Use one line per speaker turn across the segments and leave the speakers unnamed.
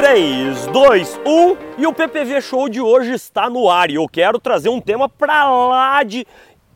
3, 2, 1 e o PPV Show de hoje está no ar e eu quero trazer um tema para lá de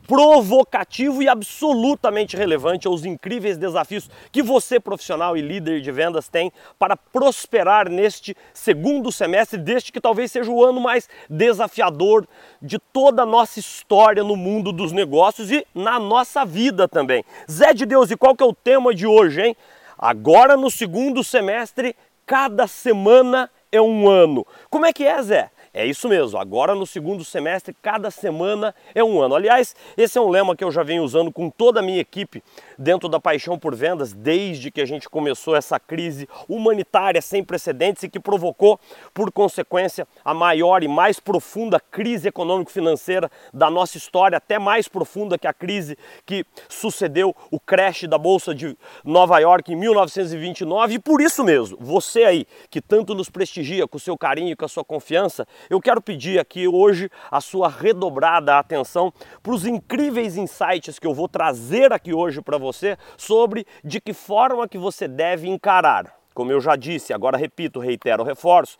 provocativo e absolutamente relevante aos incríveis desafios que você, profissional e líder de vendas, tem para prosperar neste segundo semestre, deste que talvez seja o ano mais desafiador de toda a nossa história no mundo dos negócios e na nossa vida também. Zé de Deus, e qual que é o tema de hoje, hein? Agora no segundo semestre, cada semana é um ano. Como é que é, Zé? É isso mesmo, agora no segundo semestre, cada semana é um ano. Aliás, esse é um lema que eu já venho usando com toda a minha equipe dentro da Paixão por Vendas, desde que a gente começou essa crise humanitária sem precedentes e que provocou, por consequência, a maior e mais profunda crise econômico-financeira da nossa história, até mais profunda que a crise que sucedeu o crash da Bolsa de Nova York em 1929. E por isso mesmo, você aí que tanto nos prestigia com o seu carinho e com a sua confiança, eu quero pedir aqui hoje a sua redobrada atenção para os incríveis insights que eu vou trazer aqui hoje para você sobre de que forma que você deve encarar. Como eu já disse, agora repito, reitero, reforço,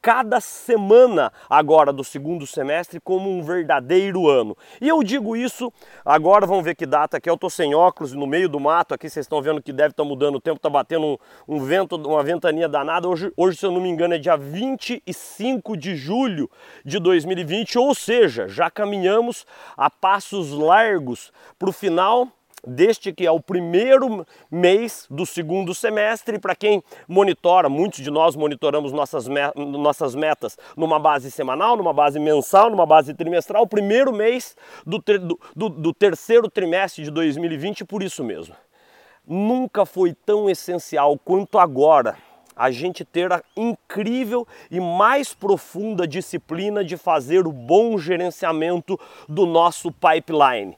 cada semana agora do segundo semestre como um verdadeiro ano. E eu digo isso, agora vamos ver que data que eu tô sem óculos no meio do mato, aqui vocês estão vendo que deve estar tá mudando o tempo, tá batendo um, um, vento, uma ventania danada. Hoje, hoje, se eu não me engano, é dia 25 de julho de 2020, ou seja, já caminhamos a passos largos para o final deste que é o primeiro mês do segundo semestre. Para quem monitora, muitos de nós monitoramos nossas, nossas metas numa base semanal, numa base mensal, numa base trimestral, o primeiro mês do, ter do, do, do terceiro trimestre de 2020, por isso mesmo. Nunca foi tão essencial quanto agora a gente ter a incrível e mais profunda disciplina de fazer o bom gerenciamento do nosso pipeline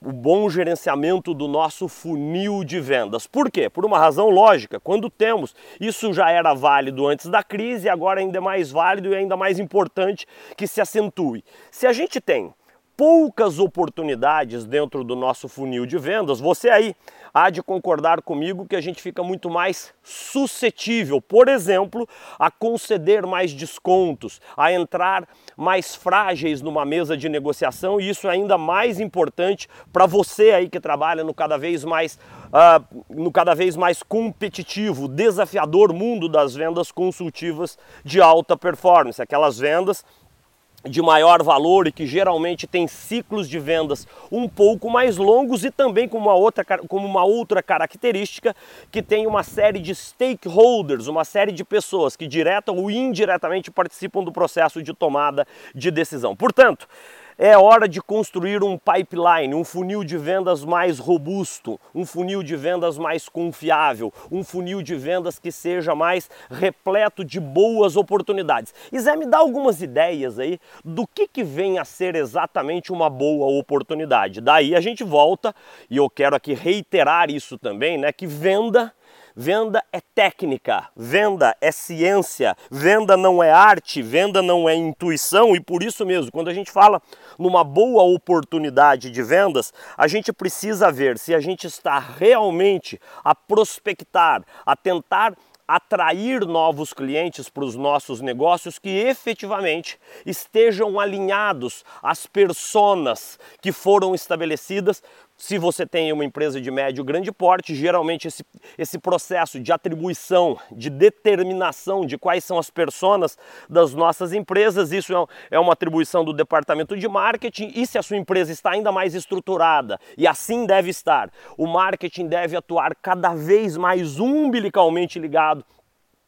o bom gerenciamento do nosso funil de vendas. Por quê? Por uma razão lógica. Quando temos, isso já era válido antes da crise, agora ainda é mais válido e ainda mais importante que se acentue. Se a gente tem poucas oportunidades dentro do nosso funil de vendas, você aí há de concordar comigo que a gente fica muito mais suscetível, por exemplo, a conceder mais descontos, a entrar mais frágeis numa mesa de negociação, e isso é ainda mais importante para você aí que trabalha no cada vez mais uh, no cada vez mais competitivo, desafiador mundo das vendas consultivas de alta performance, aquelas vendas de maior valor e que geralmente tem ciclos de vendas um pouco mais longos e também com uma outra, como uma outra característica que tem uma série de stakeholders, uma série de pessoas que direta ou indiretamente participam do processo de tomada de decisão. Portanto, é hora de construir um pipeline, um funil de vendas mais robusto, um funil de vendas mais confiável, um funil de vendas que seja mais repleto de boas oportunidades. E Zé, me dá algumas ideias aí do que, que vem a ser exatamente uma boa oportunidade. Daí a gente volta, e eu quero aqui reiterar isso também, né? Que venda Venda é técnica, venda é ciência, venda não é arte, venda não é intuição e por isso mesmo, quando a gente fala numa boa oportunidade de vendas, a gente precisa ver se a gente está realmente a prospectar, a tentar atrair novos clientes para os nossos negócios que efetivamente estejam alinhados às personas que foram estabelecidas se você tem uma empresa de médio grande porte, geralmente esse, esse processo de atribuição, de determinação de quais são as personas das nossas empresas, isso é, é uma atribuição do departamento de marketing. E se a sua empresa está ainda mais estruturada, e assim deve estar, o marketing deve atuar cada vez mais umbilicalmente ligado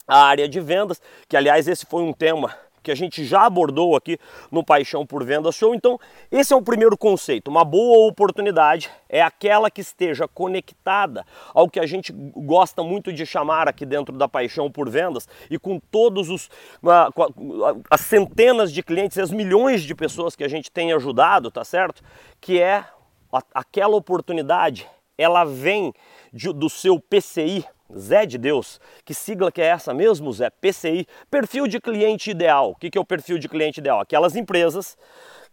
à área de vendas, que aliás esse foi um tema que a gente já abordou aqui no Paixão por Vendas Show. Então, esse é o primeiro conceito. Uma boa oportunidade é aquela que esteja conectada ao que a gente gosta muito de chamar aqui dentro da Paixão por Vendas e com todos os as centenas de clientes, as milhões de pessoas que a gente tem ajudado, tá certo? Que é aquela oportunidade, ela vem de, do seu PCI, Zé de Deus, que sigla que é essa mesmo, Zé? PCI, perfil de cliente ideal. O que é o perfil de cliente ideal? Aquelas empresas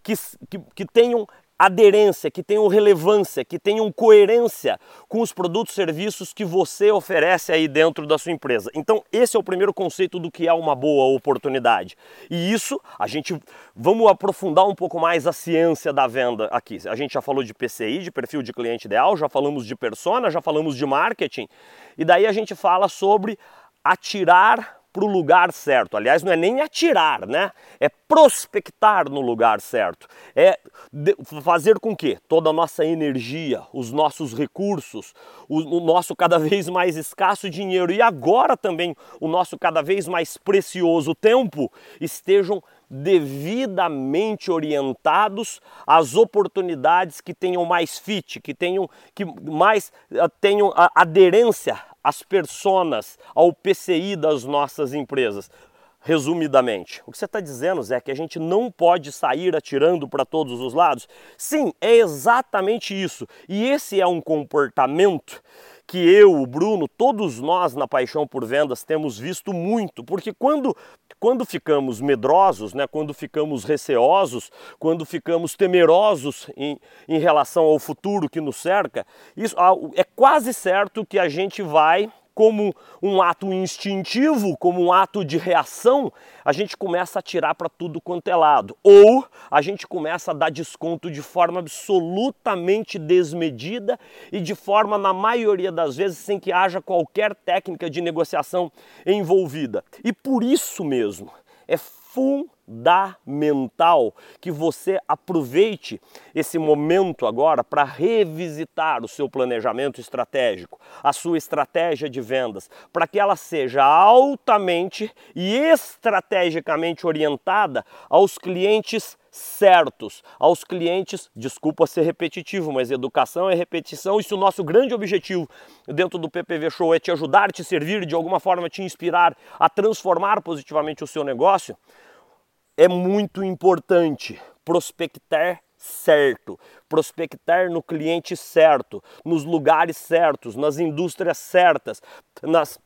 que, que, que tenham aderência, que tenham relevância, que tenham coerência com os produtos e serviços que você oferece aí dentro da sua empresa. Então, esse é o primeiro conceito do que é uma boa oportunidade. E isso, a gente vamos aprofundar um pouco mais a ciência da venda aqui. A gente já falou de PCI, de perfil de cliente ideal, já falamos de persona, já falamos de marketing, e daí a gente fala sobre atirar para o lugar certo. Aliás, não é nem atirar, né? É prospectar no lugar certo. É fazer com que toda a nossa energia, os nossos recursos, o, o nosso cada vez mais escasso dinheiro e agora também o nosso cada vez mais precioso tempo estejam devidamente orientados às oportunidades que tenham mais fit, que tenham que mais uh, tenham aderência às personas, ao PCI das nossas empresas. Resumidamente, o que você está dizendo, Zé, é que a gente não pode sair atirando para todos os lados? Sim, é exatamente isso. E esse é um comportamento que eu, o Bruno, todos nós na Paixão por Vendas temos visto muito, porque quando, quando ficamos medrosos, né, quando ficamos receosos, quando ficamos temerosos em, em relação ao futuro que nos cerca, isso é quase certo que a gente vai como um ato instintivo, como um ato de reação, a gente começa a tirar para tudo quanto é lado. Ou a gente começa a dar desconto de forma absolutamente desmedida e de forma, na maioria das vezes, sem que haja qualquer técnica de negociação envolvida. E por isso mesmo, é fundamental que você aproveite esse momento agora para revisitar o seu planejamento estratégico, a sua estratégia de vendas, para que ela seja altamente e estrategicamente orientada aos clientes certos aos clientes. Desculpa ser repetitivo, mas educação é repetição. E se o nosso grande objetivo dentro do PPV Show é te ajudar, te servir, de alguma forma te inspirar a transformar positivamente o seu negócio, é muito importante prospectar certo, prospectar no cliente certo, nos lugares certos, nas indústrias certas, nas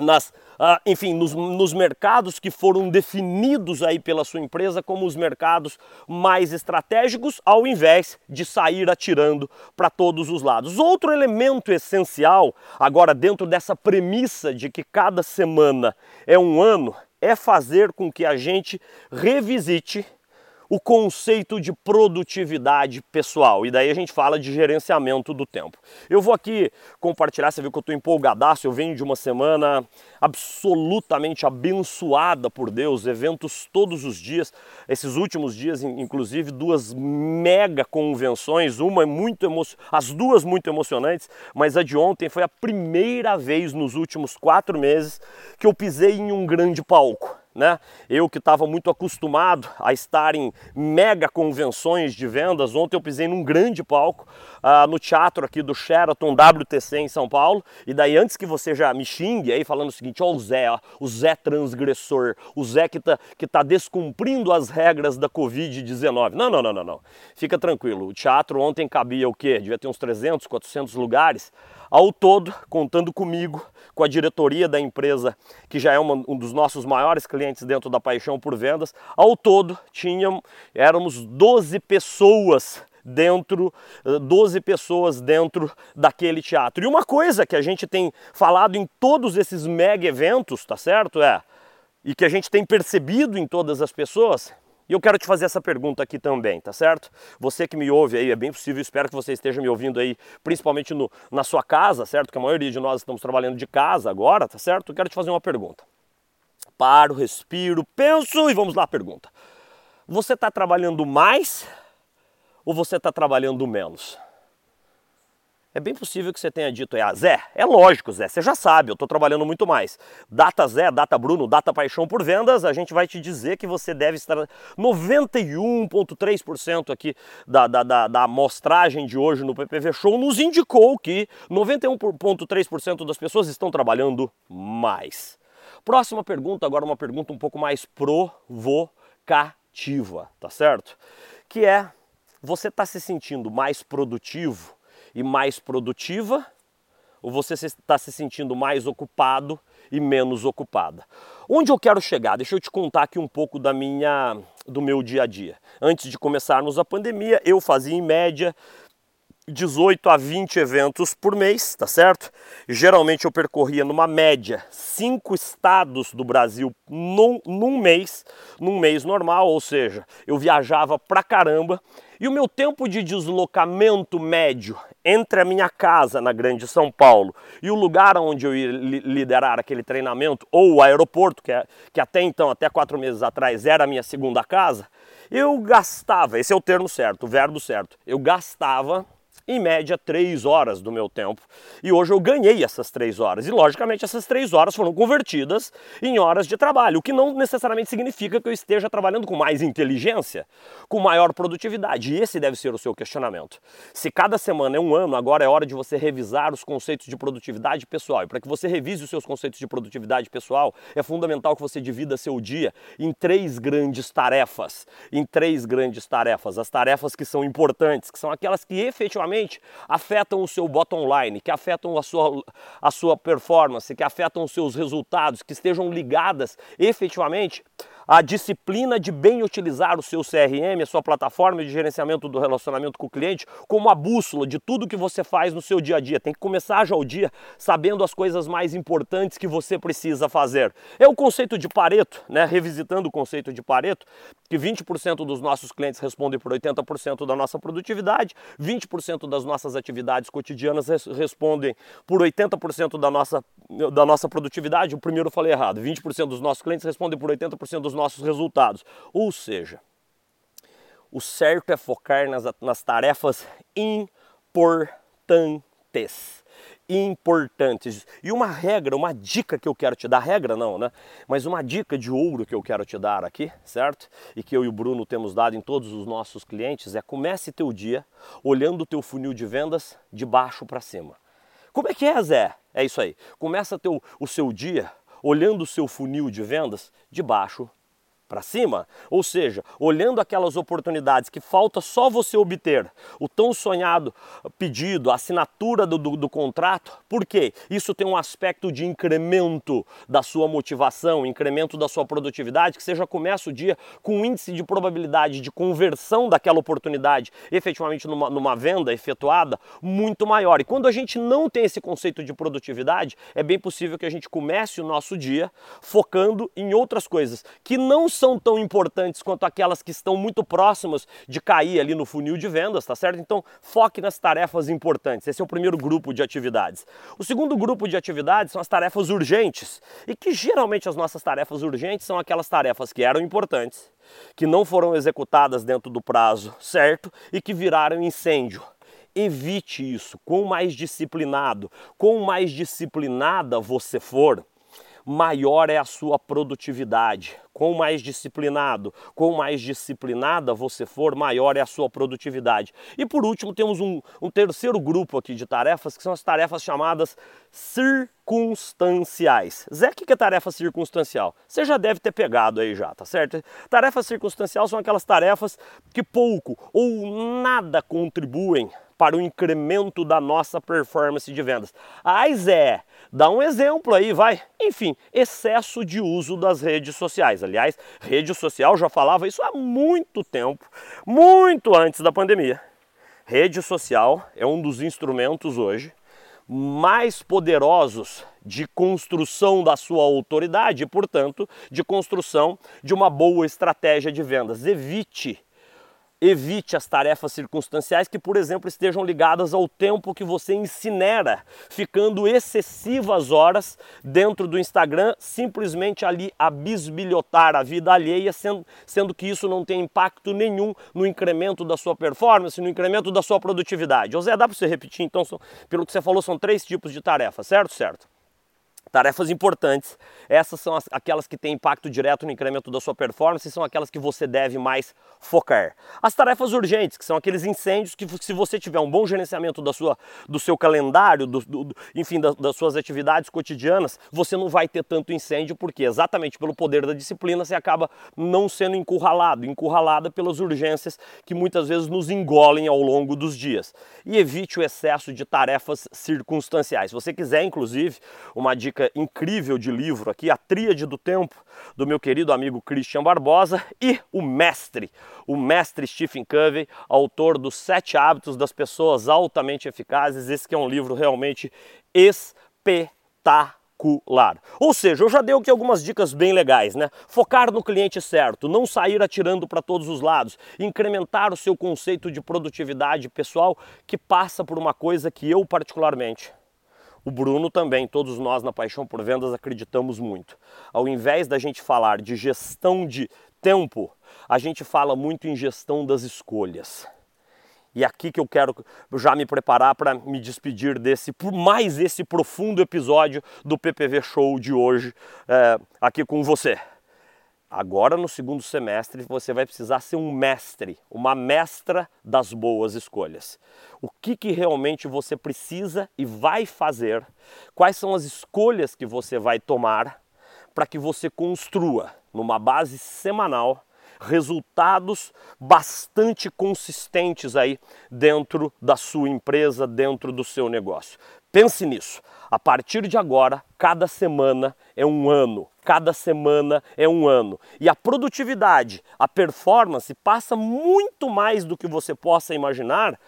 nas, ah, enfim, nos, nos, mercados que foram definidos aí pela sua empresa como os mercados mais estratégicos, ao invés de sair atirando para todos os lados. Outro elemento essencial, agora dentro dessa premissa de que cada semana é um ano, é fazer com que a gente revisite o conceito de produtividade pessoal. E daí a gente fala de gerenciamento do tempo. Eu vou aqui compartilhar, você viu que eu estou empolgadaço, eu venho de uma semana absolutamente abençoada por Deus, eventos todos os dias, esses últimos dias, inclusive, duas mega convenções, uma é muito emocionante, as duas muito emocionantes, mas a de ontem foi a primeira vez nos últimos quatro meses que eu pisei em um grande palco né? Eu que estava muito acostumado a estar em mega convenções de vendas, ontem eu pisei num grande palco uh, no teatro aqui do Sheraton WTC em São Paulo. E daí antes que você já me xingue aí falando o seguinte, ó o Zé, ó, o Zé transgressor, o Zé que está que tá descumprindo as regras da Covid-19. Não, não, não, não, não. Fica tranquilo. O teatro ontem cabia o quê? Devia ter uns 300, 400 lugares. Ao todo, contando comigo, com a diretoria da empresa, que já é uma, um dos nossos maiores clientes dentro da Paixão por Vendas, ao todo tínhamos, éramos 12 pessoas dentro, 12 eh, pessoas dentro daquele teatro. E uma coisa que a gente tem falado em todos esses mega eventos, tá certo? É, e que a gente tem percebido em todas as pessoas, e eu quero te fazer essa pergunta aqui também, tá certo? Você que me ouve aí, é bem possível, espero que você esteja me ouvindo aí, principalmente no, na sua casa, certo? Que a maioria de nós estamos trabalhando de casa agora, tá certo? Eu quero te fazer uma pergunta. Paro, respiro, penso e vamos lá, pergunta. Você está trabalhando mais ou você está trabalhando menos? É bem possível que você tenha dito, é, Zé, é lógico, Zé, você já sabe, eu estou trabalhando muito mais. Data Zé, data Bruno, data Paixão por Vendas, a gente vai te dizer que você deve estar 91,3% aqui da, da, da, da amostragem de hoje no PPV Show nos indicou que 91,3% das pessoas estão trabalhando mais. Próxima pergunta, agora uma pergunta um pouco mais provocativa, tá certo? Que é, você está se sentindo mais produtivo e mais produtiva? ou você está se sentindo mais ocupado e menos ocupada? Onde eu quero chegar? Deixa eu te contar aqui um pouco da minha, do meu dia a dia. Antes de começarmos a pandemia, eu fazia em média 18 a 20 eventos por mês, tá certo? Geralmente eu percorria numa média cinco estados do Brasil num, num mês, num mês normal, ou seja, eu viajava pra caramba e o meu tempo de deslocamento médio entre a minha casa na Grande São Paulo e o lugar onde eu ia liderar aquele treinamento, ou o aeroporto, que, é, que até então, até quatro meses atrás, era a minha segunda casa, eu gastava, esse é o termo certo, o verbo certo, eu gastava em média três horas do meu tempo. E hoje eu ganhei essas três horas. E logicamente essas três horas foram convertidas em horas de trabalho, o que não necessariamente significa que eu esteja trabalhando com mais inteligência, com maior produtividade. E esse deve ser o seu questionamento. Se cada semana é um ano, agora é hora de você revisar os conceitos de produtividade pessoal. E para que você revise os seus conceitos de produtividade pessoal, é fundamental que você divida seu dia em três grandes tarefas. Em três grandes tarefas. As tarefas que são importantes, que são aquelas que efetivamente afetam o seu bottom line, que afetam a sua, a sua performance, que afetam os seus resultados, que estejam ligadas efetivamente a disciplina de bem utilizar o seu CRM, a sua plataforma de gerenciamento do relacionamento com o cliente, como a bússola de tudo que você faz no seu dia a dia. Tem que começar já o dia sabendo as coisas mais importantes que você precisa fazer. É o conceito de Pareto, né? revisitando o conceito de Pareto, que 20% dos nossos clientes respondem por 80% da nossa produtividade, 20% das nossas atividades cotidianas respondem por 80% da nossa, da nossa produtividade. O primeiro eu falei errado, 20% dos nossos clientes respondem por 80% dos nossos resultados. Ou seja, o certo é focar nas, nas tarefas importantes. Importantes. E uma regra, uma dica que eu quero te dar, regra não, né? Mas uma dica de ouro que eu quero te dar aqui, certo? E que eu e o Bruno temos dado em todos os nossos clientes é comece teu dia olhando o teu funil de vendas de baixo para cima. Como é que é, Zé? É isso aí. Começa teu, o seu dia olhando o seu funil de vendas de baixo para cima, ou seja, olhando aquelas oportunidades que falta só você obter o tão sonhado pedido, a assinatura do, do, do, contrato, por quê? Isso tem um aspecto de incremento da sua motivação, incremento da sua produtividade, que você já começa o dia com um índice de probabilidade de conversão daquela oportunidade efetivamente numa, numa venda efetuada muito maior. E quando a gente não tem esse conceito de produtividade, é bem possível que a gente comece o nosso dia focando em outras coisas que não são tão importantes quanto aquelas que estão muito próximas de cair ali no funil de vendas, tá certo? Então, foque nas tarefas importantes. Esse é o primeiro grupo de atividades. O segundo grupo de atividades são as tarefas urgentes, e que geralmente as nossas tarefas urgentes são aquelas tarefas que eram importantes, que não foram executadas dentro do prazo certo e que viraram incêndio evite isso. Quanto mais disciplinado, quanto mais disciplinada você for, maior é a sua produtividade. Quanto mais disciplinado, quanto mais disciplinada você for, maior é a sua produtividade. E por último, temos um, um terceiro grupo aqui de tarefas, que são as tarefas chamadas circunstanciais. Zé, o que é tarefa circunstancial? Você já deve ter pegado aí já, tá certo? Tarefa circunstancial são aquelas tarefas que pouco ou nada contribuem para o incremento da nossa performance de vendas. Ai Zé, dá um exemplo aí, vai. Enfim, excesso de uso das redes sociais. Aliás, rede social já falava isso há muito tempo, muito antes da pandemia. Rede social é um dos instrumentos hoje mais poderosos de construção da sua autoridade e, portanto, de construção de uma boa estratégia de vendas. Evite Evite as tarefas circunstanciais que, por exemplo, estejam ligadas ao tempo que você incinera, ficando excessivas horas dentro do Instagram, simplesmente ali a bisbilhotar a vida alheia, sendo, sendo que isso não tem impacto nenhum no incremento da sua performance, no incremento da sua produtividade. José, dá para você repetir? Então, pelo que você falou, são três tipos de tarefas, certo? Certo. Tarefas importantes, essas são as, aquelas que têm impacto direto no incremento da sua performance e são aquelas que você deve mais focar. As tarefas urgentes, que são aqueles incêndios que se você tiver um bom gerenciamento da sua, do seu calendário, do, do, enfim, da, das suas atividades cotidianas, você não vai ter tanto incêndio, porque exatamente pelo poder da disciplina você acaba não sendo encurralado, encurralada pelas urgências que muitas vezes nos engolem ao longo dos dias. E evite o excesso de tarefas circunstanciais. Se você quiser, inclusive, uma dica incrível de livro aqui, A Tríade do Tempo, do meu querido amigo Christian Barbosa, e o mestre, o mestre Stephen Covey, autor dos Sete Hábitos das Pessoas Altamente Eficazes. Esse que é um livro realmente espetacular. Ou seja, eu já dei aqui algumas dicas bem legais, né? Focar no cliente certo, não sair atirando para todos os lados, incrementar o seu conceito de produtividade pessoal que passa por uma coisa que eu particularmente o Bruno também, todos nós na Paixão por Vendas acreditamos muito. Ao invés da gente falar de gestão de tempo, a gente fala muito em gestão das escolhas. E é aqui que eu quero já me preparar para me despedir desse, por mais esse profundo episódio do PPV Show de hoje é, aqui com você. Agora, no segundo semestre, você vai precisar ser um mestre, uma mestra das boas escolhas. O que, que realmente você precisa e vai fazer, quais são as escolhas que você vai tomar para que você construa, numa base semanal, resultados bastante consistentes aí dentro da sua empresa, dentro do seu negócio. Pense nisso. A partir de agora, cada semana é um ano. Cada semana é um ano. E a produtividade, a performance passa muito mais do que você possa imaginar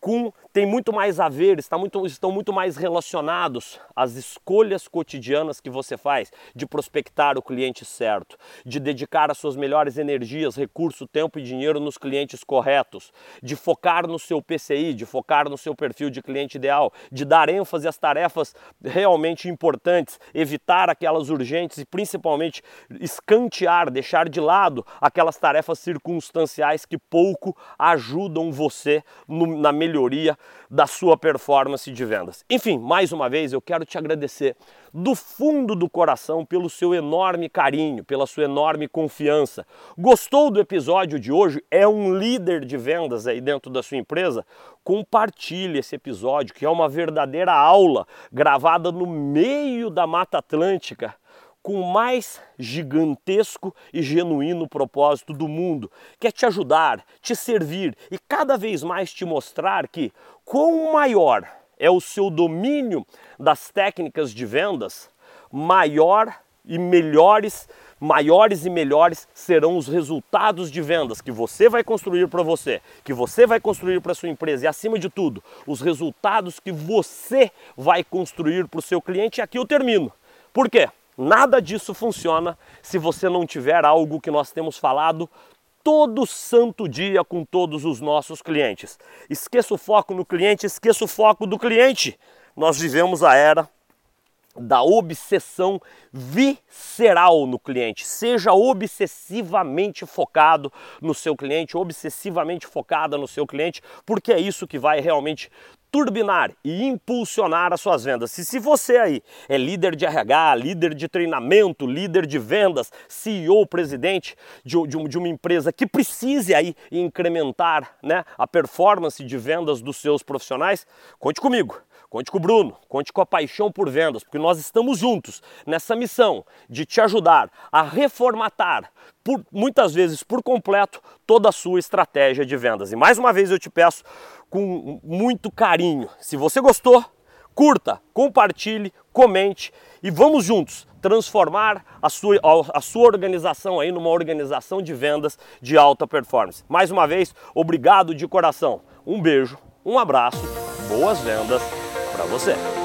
com tem muito mais a ver, está muito, estão muito mais relacionados às escolhas cotidianas que você faz de prospectar o cliente certo, de dedicar as suas melhores energias, recurso, tempo e dinheiro nos clientes corretos, de focar no seu PCI, de focar no seu perfil de cliente ideal, de dar ênfase às tarefas realmente importantes, evitar aquelas urgentes e principalmente escantear, deixar de lado aquelas tarefas circunstanciais que pouco ajudam você no, na melhoria da sua performance de vendas. Enfim, mais uma vez eu quero te agradecer do fundo do coração pelo seu enorme carinho, pela sua enorme confiança. Gostou do episódio de hoje? É um líder de vendas aí dentro da sua empresa? Compartilhe esse episódio, que é uma verdadeira aula gravada no meio da Mata Atlântica com o mais gigantesco e genuíno propósito do mundo, que é te ajudar, te servir e cada vez mais te mostrar que quão maior é o seu domínio das técnicas de vendas, maior e melhores, maiores e melhores serão os resultados de vendas que você vai construir para você, que você vai construir para sua empresa e acima de tudo, os resultados que você vai construir para o seu cliente. E aqui eu termino. Por quê? Nada disso funciona se você não tiver algo que nós temos falado todo santo dia com todos os nossos clientes. Esqueça o foco no cliente, esqueça o foco do cliente. Nós vivemos a era da obsessão visceral no cliente. Seja obsessivamente focado no seu cliente, obsessivamente focada no seu cliente, porque é isso que vai realmente turbinar e impulsionar as suas vendas. Se, se você aí é líder de RH, líder de treinamento, líder de vendas, CEO, presidente de, de, de uma empresa que precise aí incrementar né, a performance de vendas dos seus profissionais, conte comigo. Conte com o Bruno, conte com a paixão por vendas, porque nós estamos juntos nessa missão de te ajudar a reformatar, por, muitas vezes por completo, toda a sua estratégia de vendas. E mais uma vez eu te peço com muito carinho, se você gostou, curta, compartilhe, comente e vamos juntos transformar a sua, a sua organização aí numa organização de vendas de alta performance. Mais uma vez, obrigado de coração. Um beijo, um abraço, boas vendas から